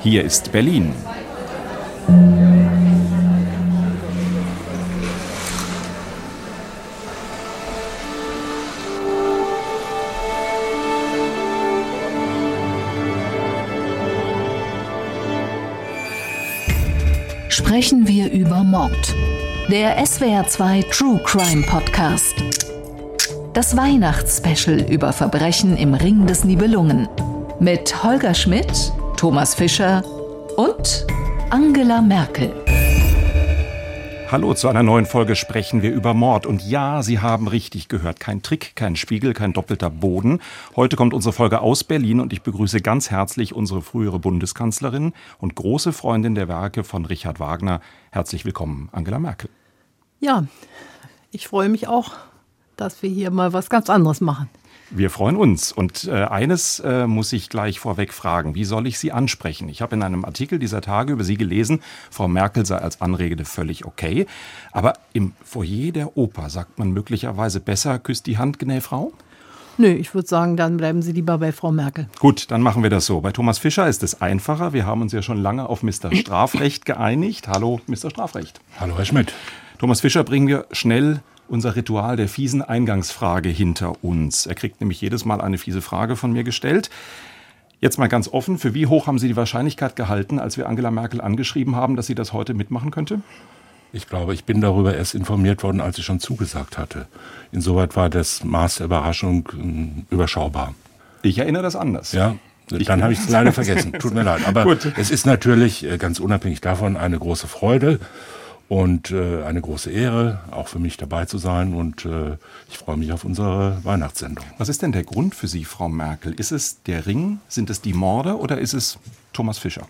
Hier ist Berlin. Sprechen wir über Mord. Der SWR2 True Crime Podcast. Das Weihnachtsspecial über Verbrechen im Ring des Nibelungen. Mit Holger Schmidt, Thomas Fischer und Angela Merkel. Hallo zu einer neuen Folge sprechen wir über Mord. Und ja, Sie haben richtig gehört. Kein Trick, kein Spiegel, kein doppelter Boden. Heute kommt unsere Folge aus Berlin und ich begrüße ganz herzlich unsere frühere Bundeskanzlerin und große Freundin der Werke von Richard Wagner. Herzlich willkommen, Angela Merkel. Ja, ich freue mich auch, dass wir hier mal was ganz anderes machen. Wir freuen uns. Und äh, eines äh, muss ich gleich vorweg fragen. Wie soll ich Sie ansprechen? Ich habe in einem Artikel dieser Tage über Sie gelesen, Frau Merkel sei als Anrede völlig okay. Aber im Foyer der Oper sagt man möglicherweise besser, küsst die Hand, gnä Frau? Nö, ich würde sagen, dann bleiben Sie lieber bei Frau Merkel. Gut, dann machen wir das so. Bei Thomas Fischer ist es einfacher. Wir haben uns ja schon lange auf Mr. Strafrecht geeinigt. Hallo, Mr. Strafrecht. Hallo, Herr Schmidt. Thomas Fischer bringen wir schnell unser Ritual der fiesen Eingangsfrage hinter uns. Er kriegt nämlich jedes Mal eine fiese Frage von mir gestellt. Jetzt mal ganz offen, für wie hoch haben Sie die Wahrscheinlichkeit gehalten, als wir Angela Merkel angeschrieben haben, dass sie das heute mitmachen könnte? Ich glaube, ich bin darüber erst informiert worden, als ich schon zugesagt hatte. Insoweit war das Maß der Überraschung äh, überschaubar. Ich erinnere das anders. Ja, ich dann habe ich es leider vergessen. Tut mir leid. Aber Gut. es ist natürlich äh, ganz unabhängig davon eine große Freude und äh, eine große Ehre, auch für mich dabei zu sein. Und äh, ich freue mich auf unsere Weihnachtssendung. Was ist denn der Grund für Sie, Frau Merkel? Ist es der Ring? Sind es die Morde oder ist es Thomas Fischer?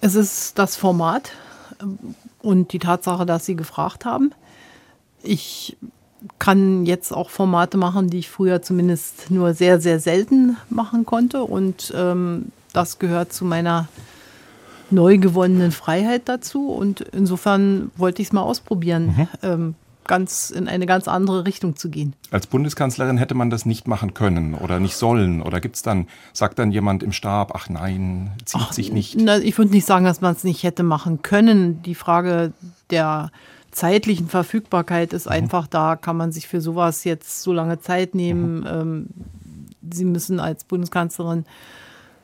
Es ist das Format ähm, und die Tatsache, dass Sie gefragt haben. Ich kann jetzt auch Formate machen, die ich früher zumindest nur sehr, sehr selten machen konnte. Und ähm, das gehört zu meiner neu gewonnenen Freiheit dazu. Und insofern wollte ich es mal ausprobieren, mhm. ähm, ganz in eine ganz andere Richtung zu gehen. Als Bundeskanzlerin hätte man das nicht machen können oder nicht sollen? Oder gibt es dann, sagt dann jemand im Stab, ach nein, zieht ach, sich nicht? Na, ich würde nicht sagen, dass man es nicht hätte machen können. Die Frage der zeitlichen Verfügbarkeit ist mhm. einfach da, kann man sich für sowas jetzt so lange Zeit nehmen. Mhm. Ähm, Sie müssen als Bundeskanzlerin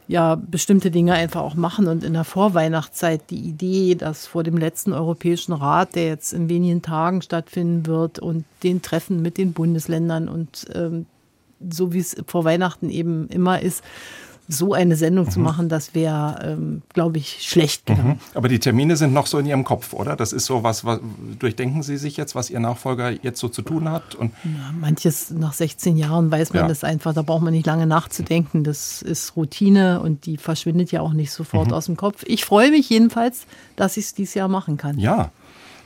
ja bestimmte Dinge einfach auch machen. Und in der Vorweihnachtszeit die Idee, dass vor dem letzten Europäischen Rat, der jetzt in wenigen Tagen stattfinden wird, und den Treffen mit den Bundesländern und ähm, so wie es vor Weihnachten eben immer ist, so eine Sendung mhm. zu machen, das wäre, ähm, glaube ich, schlecht. Mhm. Aber die Termine sind noch so in Ihrem Kopf, oder? Das ist so was, was durchdenken Sie sich jetzt, was Ihr Nachfolger jetzt so zu tun hat? Und ja, manches nach 16 Jahren weiß man ja. das einfach, da braucht man nicht lange nachzudenken. Das ist Routine und die verschwindet ja auch nicht sofort mhm. aus dem Kopf. Ich freue mich jedenfalls, dass ich es dieses Jahr machen kann. Ja,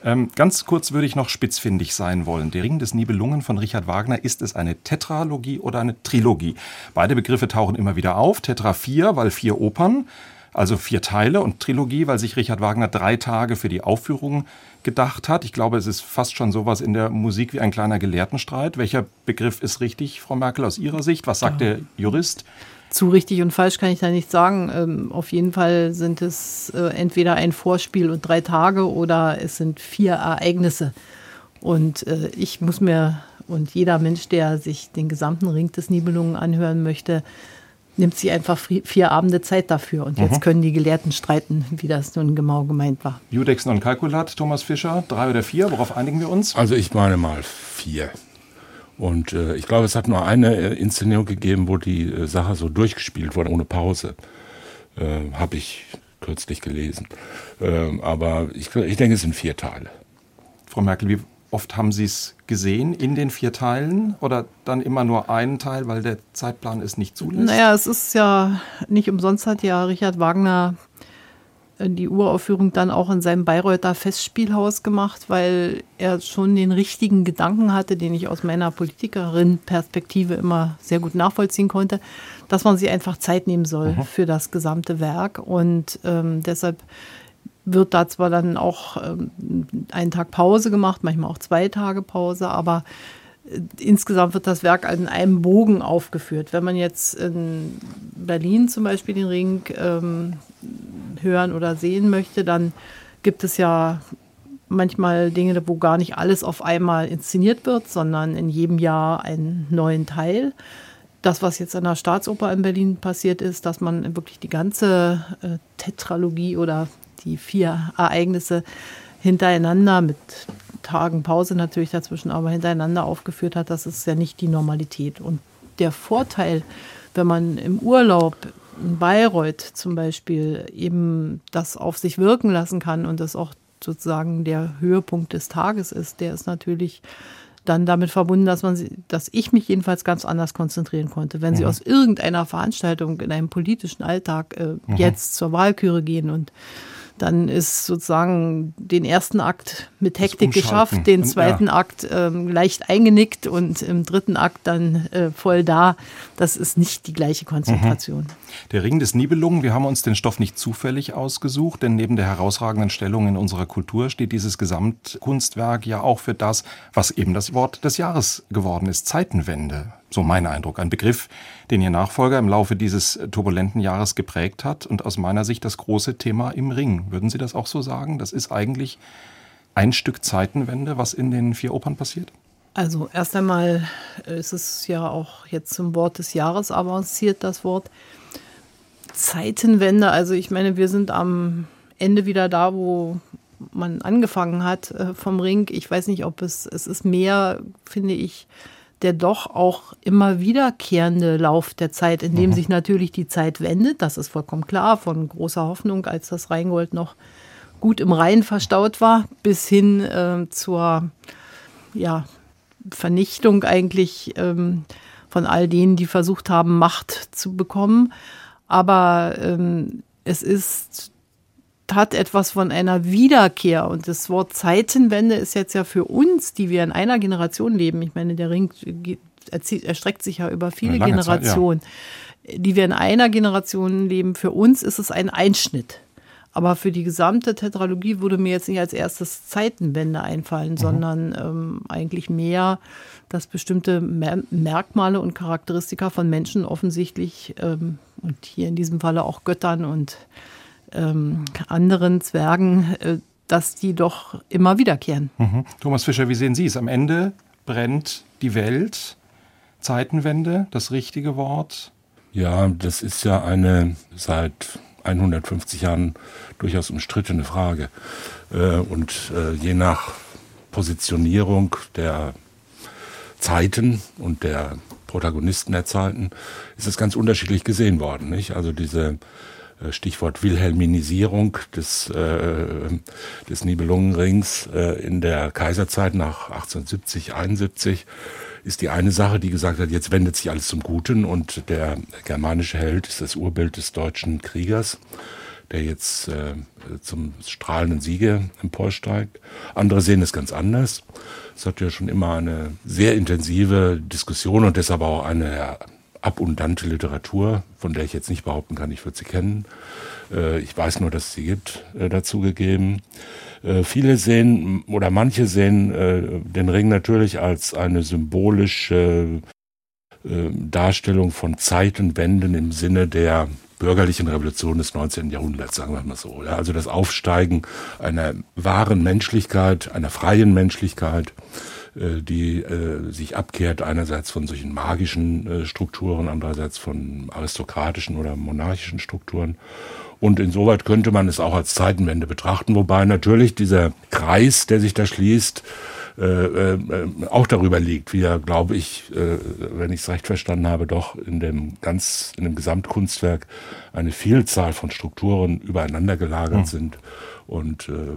ähm, ganz kurz würde ich noch spitzfindig sein wollen. Der Ring des Nibelungen von Richard Wagner, ist es eine Tetralogie oder eine Trilogie? Beide Begriffe tauchen immer wieder auf. Tetra vier, weil vier Opern, also vier Teile und Trilogie, weil sich Richard Wagner drei Tage für die Aufführung gedacht hat. Ich glaube, es ist fast schon sowas in der Musik wie ein kleiner Gelehrtenstreit. Welcher Begriff ist richtig, Frau Merkel, aus Ihrer Sicht? Was sagt ja. der Jurist? Zu richtig und falsch kann ich da nicht sagen. Ähm, auf jeden Fall sind es äh, entweder ein Vorspiel und drei Tage oder es sind vier Ereignisse. Und äh, ich muss mir und jeder Mensch, der sich den gesamten Ring des Nibelungen anhören möchte, nimmt sich einfach vier Abende Zeit dafür. Und jetzt mhm. können die Gelehrten streiten, wie das nun genau gemeint war. Judex non calculat, Thomas Fischer, drei oder vier, worauf einigen wir uns? Also ich meine mal vier. Und äh, ich glaube, es hat nur eine äh, Inszenierung gegeben, wo die äh, Sache so durchgespielt wurde, ohne Pause. Äh, Habe ich kürzlich gelesen. Ähm, aber ich, ich denke, es sind vier Teile. Frau Merkel, wie oft haben Sie es gesehen in den vier Teilen oder dann immer nur einen Teil, weil der Zeitplan es nicht zulässt? Naja, es ist ja nicht umsonst hat ja Richard Wagner die Uraufführung dann auch in seinem Bayreuther Festspielhaus gemacht, weil er schon den richtigen Gedanken hatte, den ich aus meiner Politikerin-Perspektive immer sehr gut nachvollziehen konnte, dass man sich einfach Zeit nehmen soll mhm. für das gesamte Werk. Und ähm, deshalb wird da zwar dann auch ähm, einen Tag Pause gemacht, manchmal auch zwei Tage Pause, aber insgesamt wird das Werk in einem Bogen aufgeführt. Wenn man jetzt in Berlin zum Beispiel den Ring ähm, hören oder sehen möchte, dann gibt es ja manchmal Dinge, wo gar nicht alles auf einmal inszeniert wird, sondern in jedem Jahr einen neuen Teil. Das, was jetzt an der Staatsoper in Berlin passiert ist, dass man wirklich die ganze äh, Tetralogie oder die vier Ereignisse hintereinander mit Tagen Pause natürlich dazwischen, aber hintereinander aufgeführt hat, das ist ja nicht die Normalität. Und der Vorteil, wenn man im Urlaub in Bayreuth zum Beispiel eben das auf sich wirken lassen kann und das auch sozusagen der Höhepunkt des Tages ist, der ist natürlich dann damit verbunden, dass man, dass ich mich jedenfalls ganz anders konzentrieren konnte. Wenn mhm. Sie aus irgendeiner Veranstaltung in einem politischen Alltag äh, mhm. jetzt zur Wahlküre gehen und dann ist sozusagen den ersten Akt mit Hektik geschafft, den zweiten ja. Akt ähm, leicht eingenickt und im dritten Akt dann äh, voll da. Das ist nicht die gleiche Konzentration. Mhm. Der Ring des Nibelungen, wir haben uns den Stoff nicht zufällig ausgesucht, denn neben der herausragenden Stellung in unserer Kultur steht dieses Gesamtkunstwerk ja auch für das, was eben das Wort des Jahres geworden ist, Zeitenwende. So mein Eindruck. Ein Begriff, den Ihr Nachfolger im Laufe dieses turbulenten Jahres geprägt hat und aus meiner Sicht das große Thema im Ring. Würden Sie das auch so sagen? Das ist eigentlich ein Stück Zeitenwende, was in den vier Opern passiert? Also erst einmal ist es ja auch jetzt zum Wort des Jahres avanciert, das Wort Zeitenwende. Also ich meine, wir sind am Ende wieder da, wo man angefangen hat äh, vom Ring. Ich weiß nicht, ob es, es ist mehr, finde ich, der doch auch immer wiederkehrende Lauf der Zeit, in dem mhm. sich natürlich die Zeit wendet. Das ist vollkommen klar, von großer Hoffnung, als das Rheingold noch gut im Rhein verstaut war, bis hin äh, zur ja, Vernichtung eigentlich ähm, von all denen, die versucht haben, Macht zu bekommen. Aber ähm, es ist hat etwas von einer Wiederkehr. Und das Wort Zeitenwende ist jetzt ja für uns, die wir in einer Generation leben, ich meine, der Ring erstreckt sich ja über viele Generationen, Zeit, ja. die wir in einer Generation leben, für uns ist es ein Einschnitt. Aber für die gesamte Tetralogie würde mir jetzt nicht als erstes Zeitenwende einfallen, mhm. sondern ähm, eigentlich mehr, dass bestimmte Mer Merkmale und Charakteristika von Menschen offensichtlich ähm, und hier in diesem Falle auch Göttern und ähm, anderen Zwergen, äh, dass die doch immer wiederkehren. Mhm. Thomas Fischer, wie sehen Sie es? Am Ende brennt die Welt. Zeitenwende, das richtige Wort? Ja, das ist ja eine seit 150 Jahren durchaus umstrittene Frage. Äh, und äh, je nach Positionierung der Zeiten und der Protagonisten der Zeiten ist es ganz unterschiedlich gesehen worden. Nicht? Also diese Stichwort Wilhelminisierung des, äh, des Nibelungenrings äh, in der Kaiserzeit nach 1870, 71 ist die eine Sache, die gesagt hat, jetzt wendet sich alles zum Guten und der germanische Held ist das Urbild des deutschen Kriegers, der jetzt äh, zum strahlenden Siege emporsteigt. Andere sehen es ganz anders. Es hat ja schon immer eine sehr intensive Diskussion und deshalb auch eine abundante Literatur, von der ich jetzt nicht behaupten kann, ich würde sie kennen. Äh, ich weiß nur, dass es sie gibt, äh, dazu gegeben. Äh, viele sehen oder manche sehen den Ring natürlich als eine symbolische Darstellung von Zeitenwenden im Sinne der bürgerlichen Revolution des 19. Jahrhunderts, sagen wir mal so. also das Aufsteigen einer wahren Menschlichkeit, einer freien Menschlichkeit, die äh, sich abkehrt einerseits von solchen magischen äh, Strukturen, andererseits von aristokratischen oder monarchischen Strukturen. Und insoweit könnte man es auch als Zeitenwende betrachten, wobei natürlich dieser Kreis, der sich da schließt, äh, äh, auch darüber liegt, wie er, glaube ich, äh, wenn ich es recht verstanden habe, doch in dem ganz, in dem Gesamtkunstwerk eine Vielzahl von Strukturen übereinander gelagert mhm. sind und äh,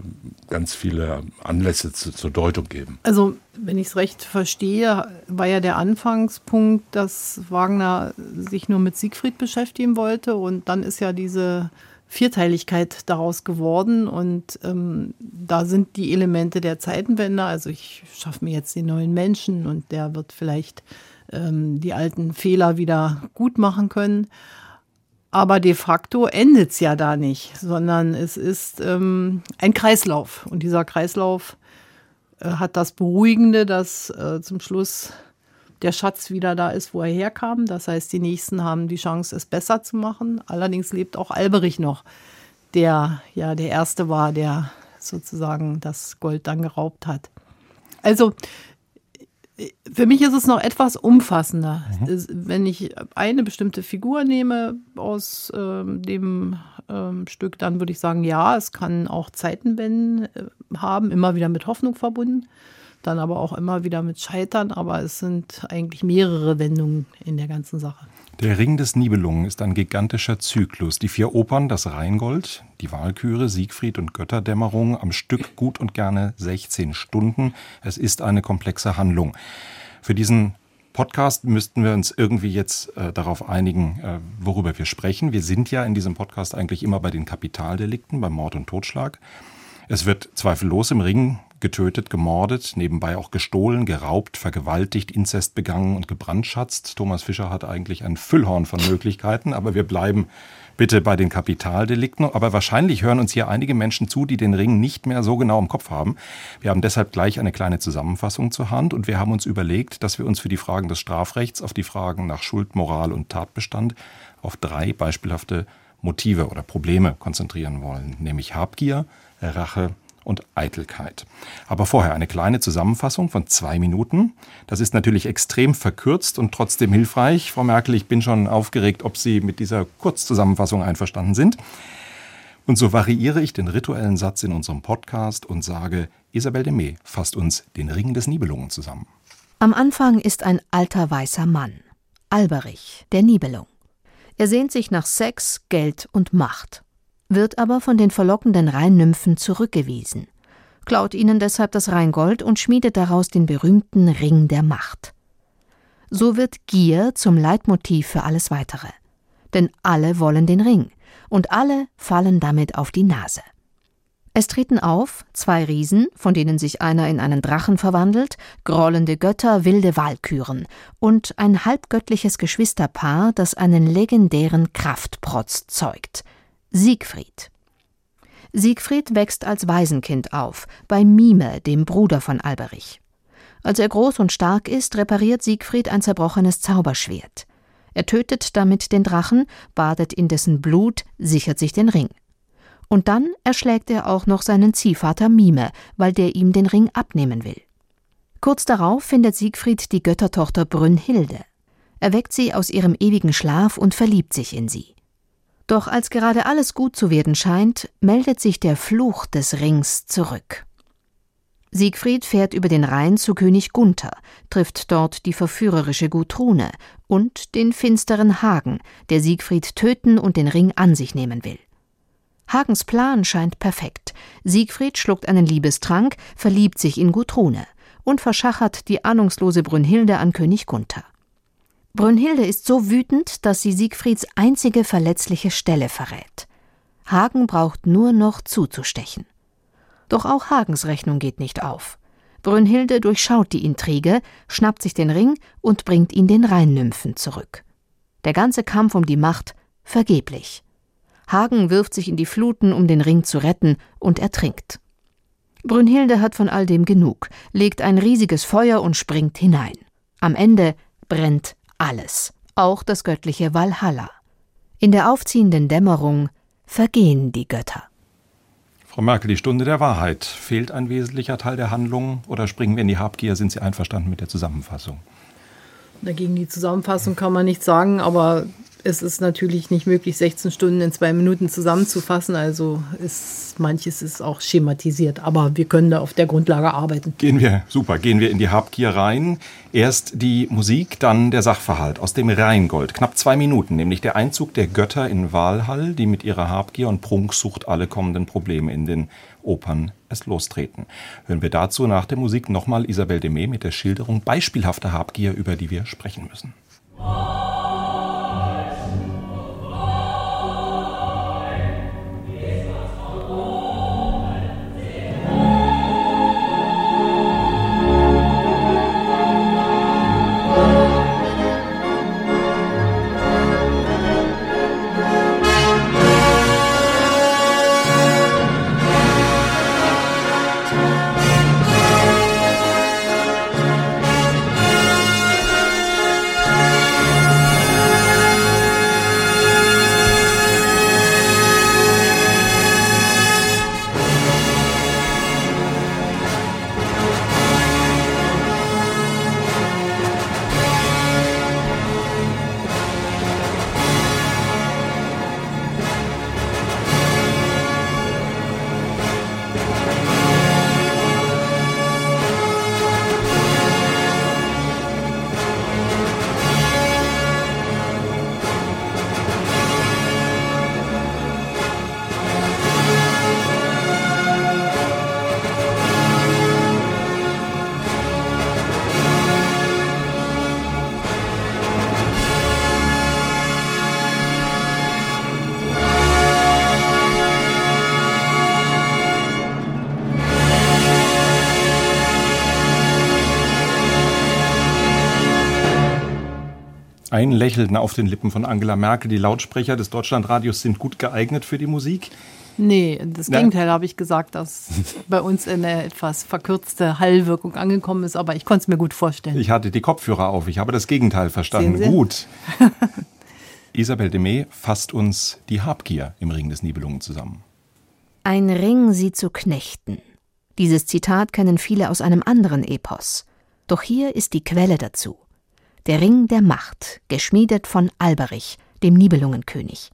ganz viele Anlässe zu, zur Deutung geben. Also, wenn ich es recht verstehe, war ja der Anfangspunkt, dass Wagner sich nur mit Siegfried beschäftigen wollte und dann ist ja diese Vierteiligkeit daraus geworden und ähm, da sind die Elemente der Zeitenwende. Also ich schaffe mir jetzt den neuen Menschen und der wird vielleicht ähm, die alten Fehler wieder gut machen können. Aber de facto endet es ja da nicht, sondern es ist ähm, ein Kreislauf. Und dieser Kreislauf äh, hat das Beruhigende, dass äh, zum Schluss der Schatz wieder da ist, wo er herkam. Das heißt, die Nächsten haben die Chance, es besser zu machen. Allerdings lebt auch Alberich noch, der ja der Erste war, der sozusagen das Gold dann geraubt hat. Also für mich ist es noch etwas umfassender. Mhm. Wenn ich eine bestimmte Figur nehme aus äh, dem äh, Stück, dann würde ich sagen, ja, es kann auch Zeitenwenden äh, haben, immer wieder mit Hoffnung verbunden, dann aber auch immer wieder mit Scheitern, aber es sind eigentlich mehrere Wendungen in der ganzen Sache. Der Ring des Nibelungen ist ein gigantischer Zyklus. Die vier Opern, das Rheingold, die Walküre, Siegfried und Götterdämmerung am Stück gut und gerne 16 Stunden. Es ist eine komplexe Handlung. Für diesen Podcast müssten wir uns irgendwie jetzt äh, darauf einigen, äh, worüber wir sprechen. Wir sind ja in diesem Podcast eigentlich immer bei den Kapitaldelikten, beim Mord und Totschlag. Es wird zweifellos im Ring getötet, gemordet, nebenbei auch gestohlen, geraubt, vergewaltigt, Inzest begangen und gebrandschatzt. Thomas Fischer hat eigentlich ein Füllhorn von Möglichkeiten, aber wir bleiben bitte bei den Kapitaldelikten. Aber wahrscheinlich hören uns hier einige Menschen zu, die den Ring nicht mehr so genau im Kopf haben. Wir haben deshalb gleich eine kleine Zusammenfassung zur Hand und wir haben uns überlegt, dass wir uns für die Fragen des Strafrechts auf die Fragen nach Schuld, Moral und Tatbestand auf drei beispielhafte Motive oder Probleme konzentrieren wollen, nämlich Habgier, Rache und Eitelkeit. Aber vorher eine kleine Zusammenfassung von zwei Minuten. Das ist natürlich extrem verkürzt und trotzdem hilfreich. Frau Merkel, ich bin schon aufgeregt, ob Sie mit dieser Kurzzusammenfassung einverstanden sind. Und so variiere ich den rituellen Satz in unserem Podcast und sage, Isabel Demey fasst uns den Ring des Nibelungen zusammen. Am Anfang ist ein alter weißer Mann, Alberich, der Nibelung. Er sehnt sich nach Sex, Geld und Macht wird aber von den verlockenden Rheinnymphen zurückgewiesen, klaut ihnen deshalb das Rheingold und schmiedet daraus den berühmten Ring der Macht. So wird Gier zum Leitmotiv für alles Weitere. Denn alle wollen den Ring und alle fallen damit auf die Nase. Es treten auf zwei Riesen, von denen sich einer in einen Drachen verwandelt, grollende Götter, wilde Walküren und ein halbgöttliches Geschwisterpaar, das einen legendären Kraftprotz zeugt – Siegfried. Siegfried wächst als Waisenkind auf, bei Mime, dem Bruder von Alberich. Als er groß und stark ist, repariert Siegfried ein zerbrochenes Zauberschwert. Er tötet damit den Drachen, badet in dessen Blut, sichert sich den Ring. Und dann erschlägt er auch noch seinen Ziehvater Mime, weil der ihm den Ring abnehmen will. Kurz darauf findet Siegfried die Göttertochter Brünnhilde. Er weckt sie aus ihrem ewigen Schlaf und verliebt sich in sie. Doch als gerade alles gut zu werden scheint, meldet sich der Fluch des Rings zurück. Siegfried fährt über den Rhein zu König Gunther, trifft dort die verführerische Gutrune und den finsteren Hagen, der Siegfried töten und den Ring an sich nehmen will. Hagens Plan scheint perfekt. Siegfried schluckt einen Liebestrank, verliebt sich in Gutrune und verschachert die ahnungslose Brünnhilde an König Gunther. Brünnhilde ist so wütend, dass sie Siegfrieds einzige verletzliche Stelle verrät. Hagen braucht nur noch zuzustechen. Doch auch Hagens Rechnung geht nicht auf. Brünnhilde durchschaut die Intrige, schnappt sich den Ring und bringt ihn den Rheinnymphen zurück. Der ganze Kampf um die Macht vergeblich. Hagen wirft sich in die Fluten, um den Ring zu retten, und ertrinkt. Brünnhilde hat von all dem genug, legt ein riesiges Feuer und springt hinein. Am Ende brennt alles, auch das göttliche Valhalla. In der aufziehenden Dämmerung vergehen die Götter. Frau Merkel, die Stunde der Wahrheit. Fehlt ein wesentlicher Teil der Handlung oder springen wir in die Habgier? Sind Sie einverstanden mit der Zusammenfassung? Dagegen die Zusammenfassung kann man nicht sagen, aber es ist natürlich nicht möglich, 16 Stunden in zwei Minuten zusammenzufassen. Also ist manches ist auch schematisiert, aber wir können da auf der Grundlage arbeiten. Gehen wir, super, gehen wir in die Habgier rein. Erst die Musik, dann der Sachverhalt aus dem Rheingold. Knapp zwei Minuten, nämlich der Einzug der Götter in Walhall, die mit ihrer Habgier und Prunksucht alle kommenden Probleme in den Opern es lostreten. Hören wir dazu nach der Musik nochmal Isabel Demey mit der Schilderung beispielhafter Habgier, über die wir sprechen müssen. Ein Lächeln auf den Lippen von Angela Merkel. Die Lautsprecher des Deutschlandradios sind gut geeignet für die Musik. Nee, das Gegenteil habe ich gesagt, dass bei uns eine etwas verkürzte Hallwirkung angekommen ist, aber ich konnte es mir gut vorstellen. Ich hatte die Kopfhörer auf, ich habe das Gegenteil verstanden. Gut. Isabel Demey fasst uns die Habgier im Ring des Nibelungen zusammen. Ein Ring sie zu knechten. Dieses Zitat kennen viele aus einem anderen Epos. Doch hier ist die Quelle dazu. Der Ring der Macht, geschmiedet von Alberich, dem Nibelungenkönig.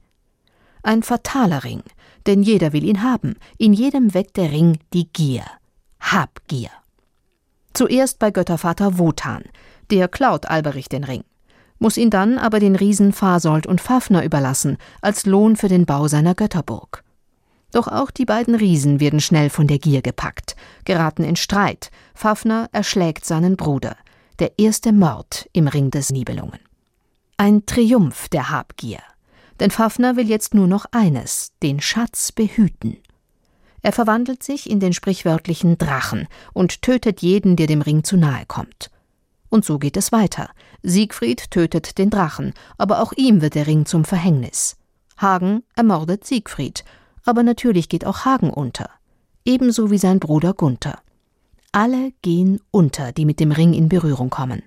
Ein fataler Ring, denn jeder will ihn haben, in jedem weckt der Ring die Gier. Habgier. Zuerst bei Göttervater Wotan, der klaut Alberich den Ring, muss ihn dann aber den Riesen Fasold und Fafner überlassen, als Lohn für den Bau seiner Götterburg. Doch auch die beiden Riesen werden schnell von der Gier gepackt, geraten in Streit, Fafner erschlägt seinen Bruder, der erste Mord im Ring des Nibelungen. Ein Triumph der Habgier. Denn Fafner will jetzt nur noch eines, den Schatz behüten. Er verwandelt sich in den sprichwörtlichen Drachen und tötet jeden, der dem Ring zu nahe kommt. Und so geht es weiter. Siegfried tötet den Drachen, aber auch ihm wird der Ring zum Verhängnis. Hagen ermordet Siegfried, aber natürlich geht auch Hagen unter, ebenso wie sein Bruder Gunther. Alle gehen unter, die mit dem Ring in Berührung kommen,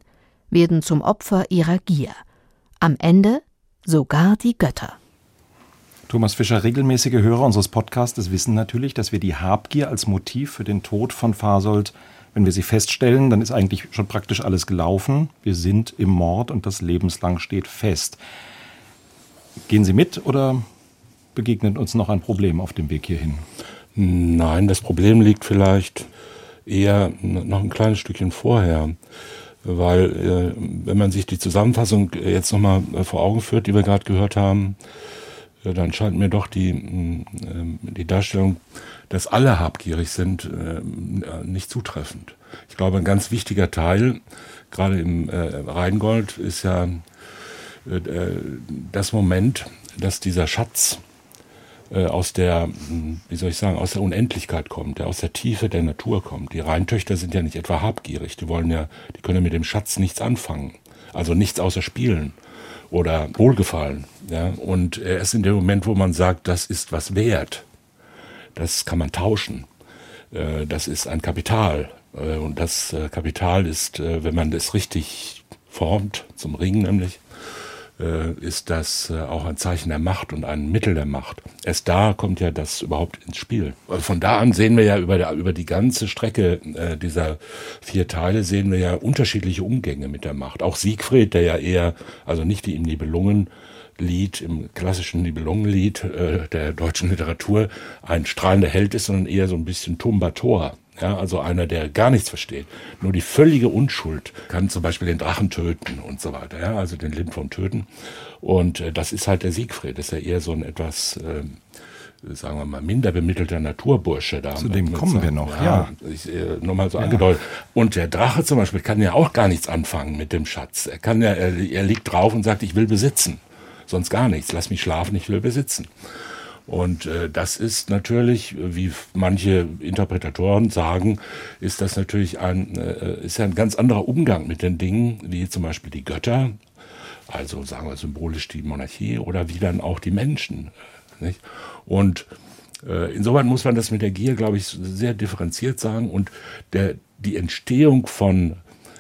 werden zum Opfer ihrer Gier. Am Ende sogar die Götter. Thomas Fischer, regelmäßige Hörer unseres Podcasts wissen natürlich, dass wir die Habgier als Motiv für den Tod von Fasold, wenn wir sie feststellen, dann ist eigentlich schon praktisch alles gelaufen. Wir sind im Mord und das lebenslang steht fest. Gehen Sie mit oder begegnet uns noch ein Problem auf dem Weg hierhin? Nein, das Problem liegt vielleicht eher noch ein kleines Stückchen vorher weil äh, wenn man sich die Zusammenfassung jetzt nochmal äh, vor Augen führt, die wir gerade gehört haben, äh, dann scheint mir doch die, äh, die Darstellung, dass alle habgierig sind, nicht zutreffend. Ich glaube, ein ganz wichtiger Teil, gerade im Rheingold, ist ja das Moment, dass dieser Schatz aus der, hm, wie soll ich sagen, aus der Unendlichkeit kommt, der aus der Tiefe der Natur kommt. Die Rheintöchter sind ja nicht etwa habgierig, die wollen ja, die können mit dem Schatz nichts anfangen, also nichts außer spielen oder Wohlgefallen. Ja? Und er ist in dem Moment, wo man sagt, das ist was wert, das kann man tauschen, äh, das ist ein Kapital. Äh, und das Kapital ist, wenn man das richtig formt, zum Ring nämlich, äh, ist das äh, auch ein Zeichen der Macht und ein Mittel der Macht. Erst da kommt ja das überhaupt ins Spiel. Also von da an sehen wir ja über, über die ganze Strecke äh, dieser vier Teile sehen wir ja unterschiedliche Umgänge mit der Macht. Auch Siegfried, der ja eher, also nicht wie im Nibelungenlied, im klassischen Nibelungenlied äh, der deutschen Literatur, ein strahlender Held ist, sondern eher so ein bisschen Tumbator. Ja, also einer, der gar nichts versteht. Nur die völlige Unschuld kann zum Beispiel den Drachen töten und so weiter. Ja, also den Lindwurm töten. Und äh, das ist halt der Siegfried. Das ist ja eher so ein etwas, äh, sagen wir mal, minder bemittelter Naturbursche. Da Zu dem kommen sagen. wir noch, ja. ja. Ich, äh, nur mal so ja. angedeutet. Und der Drache zum Beispiel kann ja auch gar nichts anfangen mit dem Schatz. Er kann ja, er, er liegt drauf und sagt, ich will besitzen. Sonst gar nichts. Lass mich schlafen, ich will besitzen. Und äh, das ist natürlich, wie manche Interpretatoren sagen, ist das natürlich ein, äh, ist ja ein ganz anderer Umgang mit den Dingen, wie zum Beispiel die Götter, also sagen wir symbolisch die Monarchie oder wie dann auch die Menschen. Nicht? Und äh, insoweit muss man das mit der Gier, glaube ich, sehr differenziert sagen. Und der, die Entstehung von,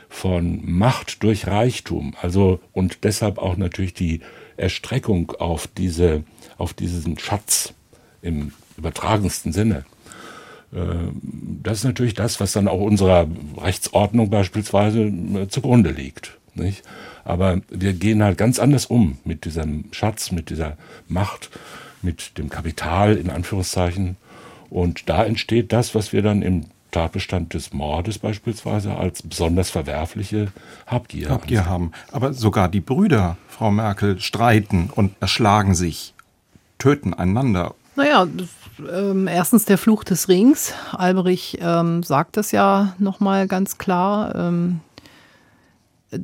von Macht durch Reichtum, also und deshalb auch natürlich die Erstreckung auf diese auf diesen Schatz im übertragensten Sinne. Äh, das ist natürlich das, was dann auch unserer Rechtsordnung beispielsweise äh, zugrunde liegt. Nicht? Aber wir gehen halt ganz anders um mit diesem Schatz, mit dieser Macht, mit dem Kapital in Anführungszeichen. Und da entsteht das, was wir dann im Tatbestand des Mordes beispielsweise als besonders verwerfliche Habgier, Habgier haben. Aber sogar die Brüder, Frau Merkel, streiten und erschlagen sich töten einander? Naja, ähm, erstens der Fluch des Rings. Alberich ähm, sagt das ja nochmal ganz klar, ähm,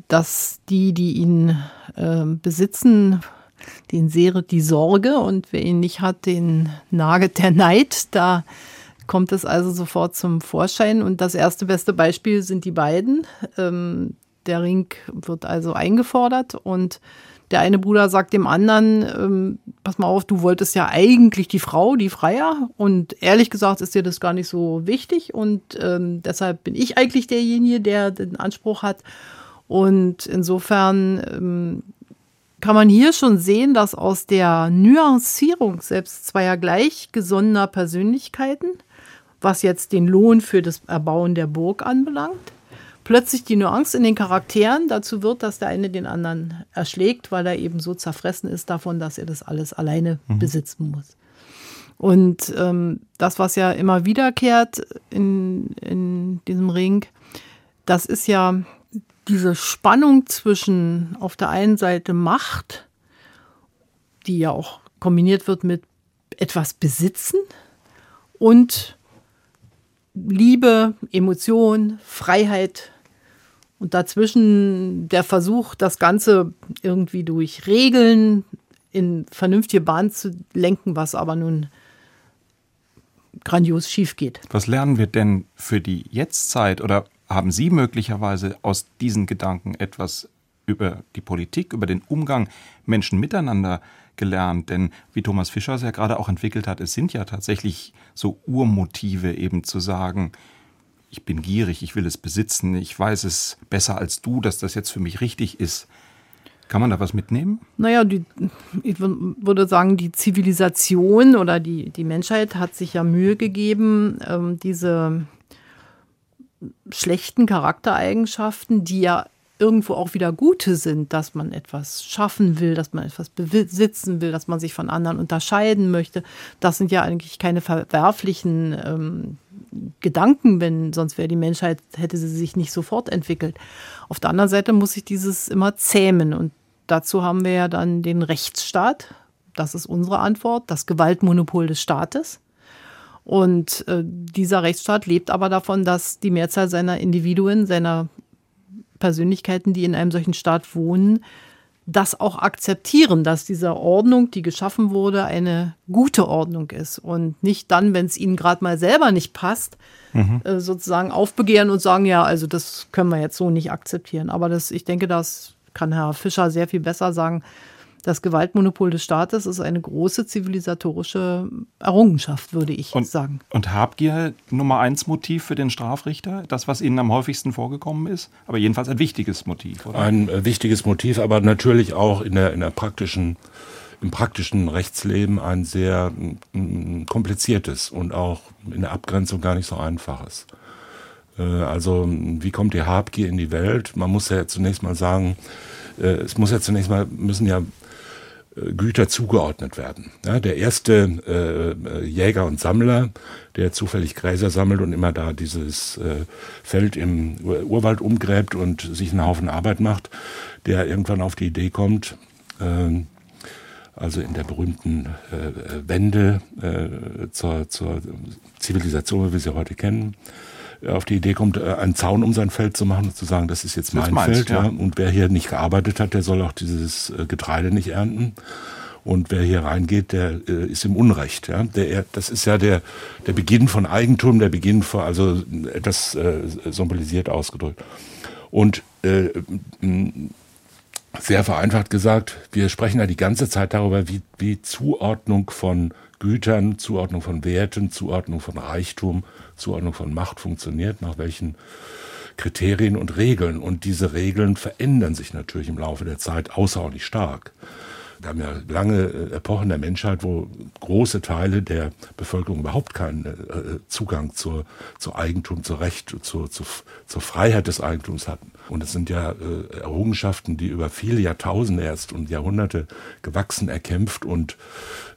dass die, die ihn ähm, besitzen, den sehret die Sorge und wer ihn nicht hat, den naget der Neid. Da kommt es also sofort zum Vorschein. Und das erste beste Beispiel sind die beiden. Ähm, der Ring wird also eingefordert und der eine Bruder sagt dem anderen, ähm, pass mal auf, du wolltest ja eigentlich die Frau, die Freier. Und ehrlich gesagt ist dir das gar nicht so wichtig. Und ähm, deshalb bin ich eigentlich derjenige, der den Anspruch hat. Und insofern ähm, kann man hier schon sehen, dass aus der Nuancierung selbst zweier gleichgesonnener Persönlichkeiten, was jetzt den Lohn für das Erbauen der Burg anbelangt, plötzlich die Nuance in den Charakteren dazu wird, dass der eine den anderen erschlägt, weil er eben so zerfressen ist davon, dass er das alles alleine mhm. besitzen muss. Und ähm, das, was ja immer wiederkehrt in, in diesem Ring, das ist ja diese Spannung zwischen auf der einen Seite Macht, die ja auch kombiniert wird mit etwas besitzen und Liebe, Emotion, Freiheit, und dazwischen der Versuch, das Ganze irgendwie durch Regeln in vernünftige Bahn zu lenken, was aber nun grandios schief geht. Was lernen wir denn für die Jetztzeit oder haben Sie möglicherweise aus diesen Gedanken etwas über die Politik, über den Umgang Menschen miteinander gelernt? Denn wie Thomas Fischer es ja gerade auch entwickelt hat, es sind ja tatsächlich so Urmotive eben zu sagen, ich bin gierig, ich will es besitzen, ich weiß es besser als du, dass das jetzt für mich richtig ist. Kann man da was mitnehmen? Naja, die, ich würde sagen, die Zivilisation oder die, die Menschheit hat sich ja Mühe gegeben, ähm, diese schlechten Charaktereigenschaften, die ja irgendwo auch wieder gute sind, dass man etwas schaffen will, dass man etwas besitzen will, dass man sich von anderen unterscheiden möchte. Das sind ja eigentlich keine verwerflichen ähm, Gedanken, wenn sonst wäre die Menschheit, hätte sie sich nicht sofort entwickelt. Auf der anderen Seite muss sich dieses immer zähmen und dazu haben wir ja dann den Rechtsstaat. Das ist unsere Antwort, das Gewaltmonopol des Staates. Und äh, dieser Rechtsstaat lebt aber davon, dass die Mehrzahl seiner Individuen, seiner Persönlichkeiten, die in einem solchen Staat wohnen, das auch akzeptieren, dass diese Ordnung, die geschaffen wurde, eine gute Ordnung ist und nicht dann, wenn es ihnen gerade mal selber nicht passt, mhm. äh, sozusagen aufbegehren und sagen, ja, also das können wir jetzt so nicht akzeptieren. Aber das, ich denke, das kann Herr Fischer sehr viel besser sagen, das Gewaltmonopol des Staates ist eine große zivilisatorische Errungenschaft, würde ich und, sagen. Und Habgier Nummer eins Motiv für den Strafrichter? Das, was Ihnen am häufigsten vorgekommen ist? Aber jedenfalls ein wichtiges Motiv, oder? Ein äh, wichtiges Motiv, aber natürlich auch in der, in der praktischen, im praktischen Rechtsleben ein sehr mm, kompliziertes und auch in der Abgrenzung gar nicht so einfaches. Äh, also, wie kommt die Habgier in die Welt? Man muss ja zunächst mal sagen, äh, es muss ja zunächst mal, müssen ja Güter zugeordnet werden. Ja, der erste äh, Jäger und Sammler, der zufällig Gräser sammelt und immer da dieses äh, Feld im Urwald umgräbt und sich einen Haufen Arbeit macht, der irgendwann auf die Idee kommt, äh, also in der berühmten äh, Wende äh, zur, zur Zivilisation, wie wir sie heute kennen, auf die Idee kommt, äh, einen Zaun um sein Feld zu machen und zu sagen, das ist jetzt mein meinst, Feld. Ja. ja. Und wer hier nicht gearbeitet hat, der soll auch dieses äh, Getreide nicht ernten. Und wer hier reingeht, der äh, ist im Unrecht. Ja? Der, das ist ja der, der Beginn von Eigentum, der Beginn von, also etwas äh, symbolisiert ausgedrückt. Und äh, sehr vereinfacht gesagt, wir sprechen ja die ganze Zeit darüber, wie, wie Zuordnung von Gütern, Zuordnung von Werten, Zuordnung von Reichtum, Zuordnung von Macht funktioniert, nach welchen Kriterien und Regeln. Und diese Regeln verändern sich natürlich im Laufe der Zeit außerordentlich stark. Wir haben ja lange äh, Epochen der Menschheit, wo große Teile der Bevölkerung überhaupt keinen äh, Zugang zur, zur Eigentum, zur Recht, zur, zur, zur Freiheit des Eigentums hatten. Und es sind ja äh, Errungenschaften, die über viele Jahrtausende erst und Jahrhunderte gewachsen, erkämpft und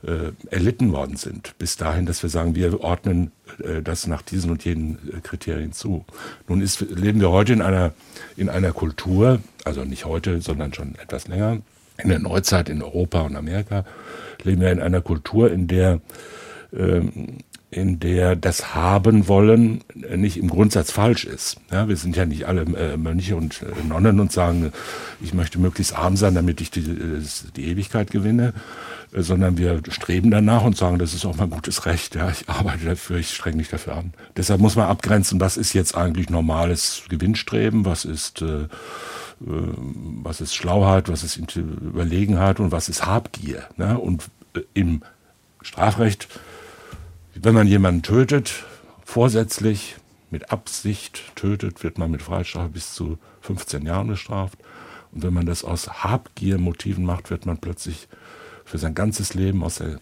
äh, erlitten worden sind. Bis dahin, dass wir sagen, wir ordnen äh, das nach diesen und jenen äh, Kriterien zu. Nun ist, leben wir heute in einer, in einer Kultur, also nicht heute, sondern schon etwas länger, in der Neuzeit in Europa und Amerika, leben wir in einer Kultur, in der ähm, in der das Haben wollen nicht im Grundsatz falsch ist. Ja, wir sind ja nicht alle äh, Mönche und äh, Nonnen und sagen, ich möchte möglichst arm sein, damit ich die, äh, die Ewigkeit gewinne, sondern wir streben danach und sagen, das ist auch mein gutes Recht. Ja, ich arbeite dafür, ich streng mich dafür an. Deshalb muss man abgrenzen, was ist jetzt eigentlich normales Gewinnstreben, was ist äh, was ist Schlauheit, was ist Überlegenheit und was ist Habgier. Ne? Und im Strafrecht wenn man jemanden tötet, vorsätzlich, mit Absicht tötet, wird man mit Freistrafe bis zu 15 Jahren bestraft. Und wenn man das aus Habgier-Motiven macht, wird man plötzlich für sein ganzes Leben aus der,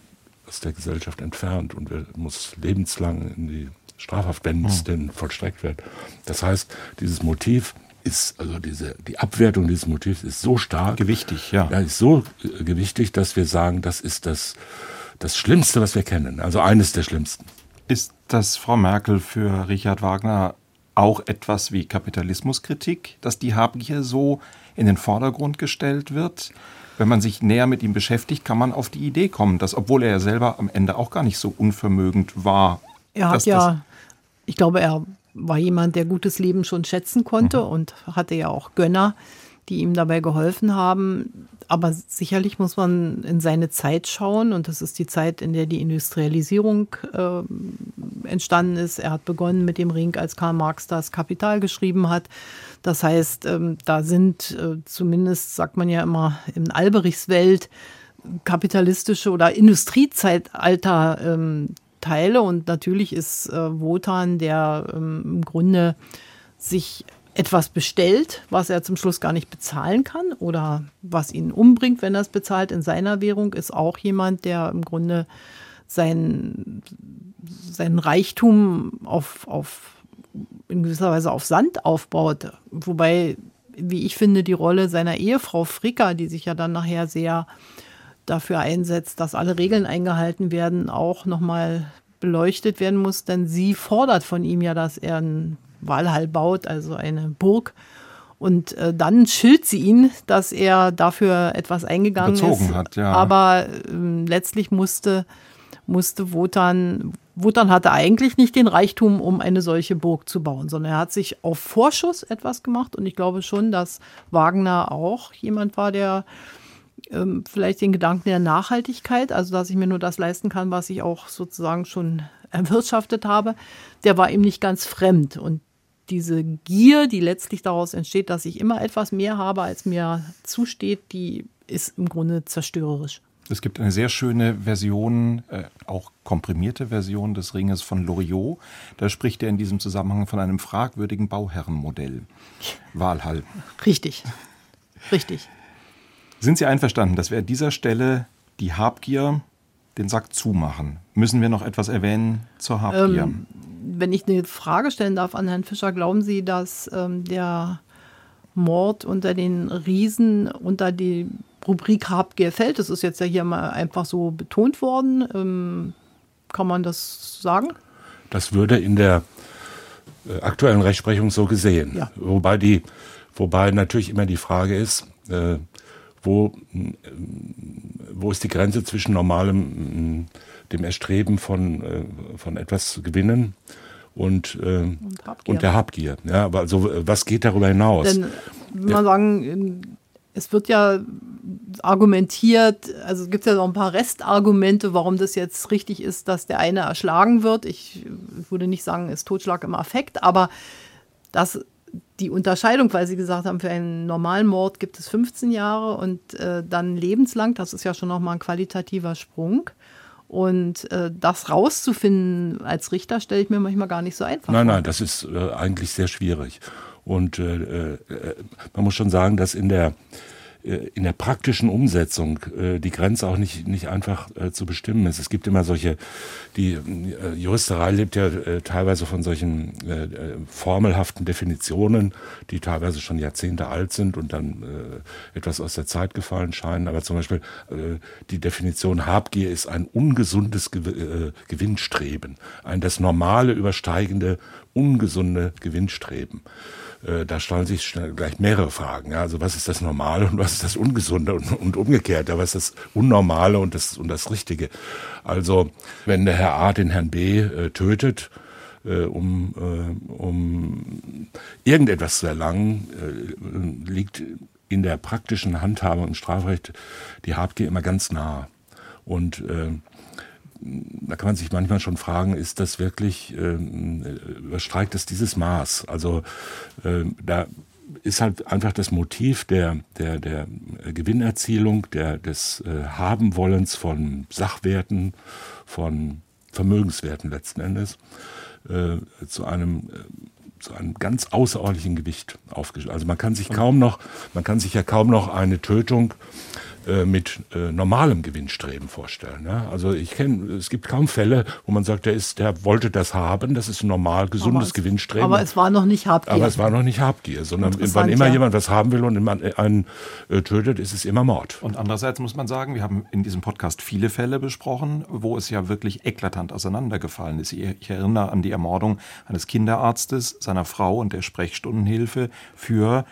aus der Gesellschaft entfernt und muss lebenslang in die Strafhaft, wenn es hm. denn vollstreckt wird. Das heißt, dieses Motiv ist, also diese, die Abwertung dieses Motivs ist so stark. Gewichtig, ja. Ja, ist so äh, gewichtig, dass wir sagen, das ist das, das Schlimmste, was wir kennen. Also eines der schlimmsten. Ist das, Frau Merkel, für Richard Wagner auch etwas wie Kapitalismuskritik, dass die Habgier so in den Vordergrund gestellt wird? Wenn man sich näher mit ihm beschäftigt, kann man auf die Idee kommen, dass, obwohl er ja selber am Ende auch gar nicht so unvermögend war. Er hat ja, ich glaube, er war jemand, der gutes Leben schon schätzen konnte mhm. und hatte ja auch Gönner, die ihm dabei geholfen haben aber sicherlich muss man in seine Zeit schauen und das ist die Zeit, in der die Industrialisierung äh, entstanden ist. Er hat begonnen mit dem Ring, als Karl Marx das Kapital geschrieben hat. Das heißt, ähm, da sind äh, zumindest, sagt man ja immer, in Alberichs Welt kapitalistische oder Industriezeitalter ähm, Teile und natürlich ist äh, Wotan, der ähm, im Grunde sich etwas bestellt, was er zum Schluss gar nicht bezahlen kann oder was ihn umbringt, wenn er es bezahlt in seiner Währung, ist auch jemand, der im Grunde sein, seinen Reichtum auf, auf, in gewisser Weise auf Sand aufbaut. Wobei, wie ich finde, die Rolle seiner Ehefrau Fricker, die sich ja dann nachher sehr dafür einsetzt, dass alle Regeln eingehalten werden, auch nochmal beleuchtet werden muss, denn sie fordert von ihm ja, dass er ein Walhall baut, also eine Burg. Und äh, dann schilt sie ihn, dass er dafür etwas eingegangen Bezogen ist. Hat, ja. Aber äh, letztlich musste, musste Wotan, Wotan hatte eigentlich nicht den Reichtum, um eine solche Burg zu bauen, sondern er hat sich auf Vorschuss etwas gemacht. Und ich glaube schon, dass Wagner auch jemand war, der ähm, vielleicht den Gedanken der Nachhaltigkeit, also dass ich mir nur das leisten kann, was ich auch sozusagen schon erwirtschaftet habe, der war ihm nicht ganz fremd. Und diese Gier, die letztlich daraus entsteht, dass ich immer etwas mehr habe, als mir zusteht, die ist im Grunde zerstörerisch. Es gibt eine sehr schöne Version, äh, auch komprimierte Version des Ringes von Loriot. Da spricht er in diesem Zusammenhang von einem fragwürdigen Bauherrenmodell. Walhall. Richtig. Richtig. Sind Sie einverstanden, dass wir an dieser Stelle die Habgier den Sack zumachen? Müssen wir noch etwas erwähnen zur Habgier? Ähm, wenn ich eine Frage stellen darf an Herrn Fischer, glauben Sie, dass ähm, der Mord unter den Riesen unter die Rubrik Habgier fällt? Das ist jetzt ja hier mal einfach so betont worden. Ähm, kann man das sagen? Das würde in der äh, aktuellen Rechtsprechung so gesehen. Ja. Wobei, die, wobei natürlich immer die Frage ist, äh, wo, äh, wo ist die Grenze zwischen normalem, dem Erstreben von, äh, von etwas zu gewinnen und, äh, und, und, der Habgier. Ja, aber also, was geht darüber hinaus? Denn, wenn man sagen, es wird ja argumentiert, also es gibt ja noch ein paar Restargumente, warum das jetzt richtig ist, dass der eine erschlagen wird. Ich würde nicht sagen, ist Totschlag im Affekt, aber dass die Unterscheidung, weil Sie gesagt haben, für einen normalen Mord gibt es 15 Jahre und äh, dann lebenslang, das ist ja schon nochmal ein qualitativer Sprung. Und äh, das rauszufinden als Richter stelle ich mir manchmal gar nicht so einfach Nein, vor. nein, das ist äh, eigentlich sehr schwierig. Und äh, äh, man muss schon sagen, dass in der äh, in der praktischen Umsetzung äh, die Grenze auch nicht, nicht einfach äh, zu bestimmen ist. Es gibt immer solche, die äh, Juristerei lebt ja äh, teilweise von solchen äh, äh, formelhaften Definitionen, die teilweise schon Jahrzehnte alt sind und dann äh, etwas aus der Zeit gefallen scheinen. Aber zum Beispiel äh, die Definition Habgier ist ein ungesundes Ge äh, Gewinnstreben, ein das normale übersteigende ungesunde Gewinnstreben. Äh, da stellen sich gleich mehrere Fragen. Ja? Also was ist das Normale und was ist das Ungesunde und, und umgekehrt? Ja, was ist das Unnormale und das, und das Richtige? Also wenn der Herr A den Herrn B äh, tötet, äh, um, äh, um irgendetwas zu erlangen, äh, liegt in der praktischen Handhabung im Strafrecht die Habgier immer ganz nah. Und äh, da kann man sich manchmal schon fragen, ist das wirklich, äh, überstreikt es dieses Maß? Also äh, da ist halt einfach das Motiv der, der, der Gewinnerzielung, der, des äh, Habenwollens von Sachwerten, von Vermögenswerten letzten Endes, äh, zu einem äh, zu einem ganz außerordentlichen Gewicht aufgestellt. Also man kann sich kaum noch, man kann sich ja kaum noch eine Tötung äh, mit äh, normalem Gewinnstreben vorstellen. Ja? Also ich kenne, es gibt kaum Fälle, wo man sagt, der ist, der wollte das haben, das ist ein normal gesundes aber Gewinnstreben. Aber es war noch nicht Habgier. Aber es war noch nicht Habgier, sondern wann immer ja. jemand was haben will und man einen äh, tötet, ist es immer Mord. Und andererseits muss man sagen, wir haben in diesem Podcast viele Fälle besprochen, wo es ja wirklich eklatant auseinandergefallen ist. Ich erinnere an die Ermordung eines Kinderarztes, seiner Frau und der Sprechstundenhilfe für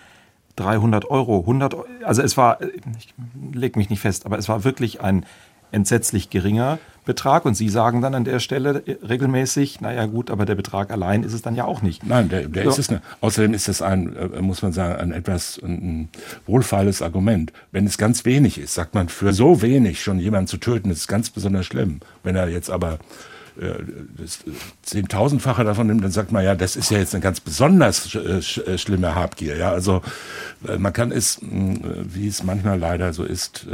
300 Euro, 100 also es war, ich leg mich nicht fest, aber es war wirklich ein entsetzlich geringer Betrag und Sie sagen dann an der Stelle regelmäßig, naja gut, aber der Betrag allein ist es dann ja auch nicht. Nein, der, der so. ist es nicht. Außerdem ist das ein, äh, muss man sagen, ein etwas ein wohlfeiles Argument. Wenn es ganz wenig ist, sagt man, für so wenig schon jemanden zu töten, ist ganz besonders schlimm. Wenn er jetzt aber äh, das Zehntausendfache davon nimmt, dann sagt man ja, das ist ja jetzt eine ganz besonders äh, schlimme Habgier. Ja, also äh, man kann es, wie es manchmal leider so ist,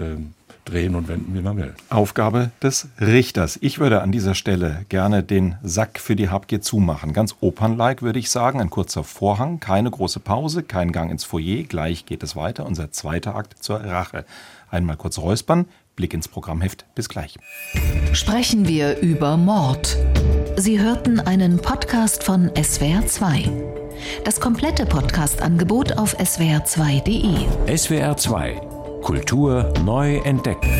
drehen und wenden, wie man will. Aufgabe des Richters. Ich würde an dieser Stelle gerne den Sack für die Habgier zumachen. Ganz opernlike würde ich sagen. Ein kurzer Vorhang, keine große Pause, kein Gang ins Foyer. Gleich geht es weiter. Unser zweiter Akt zur Rache. Einmal kurz räuspern, Blick ins Programmheft. Bis gleich. Sprechen wir über Mord. Sie hörten einen Podcast von SWR2. Das komplette Podcast-Angebot auf swr2.de. SWR2 Kultur neu entdecken.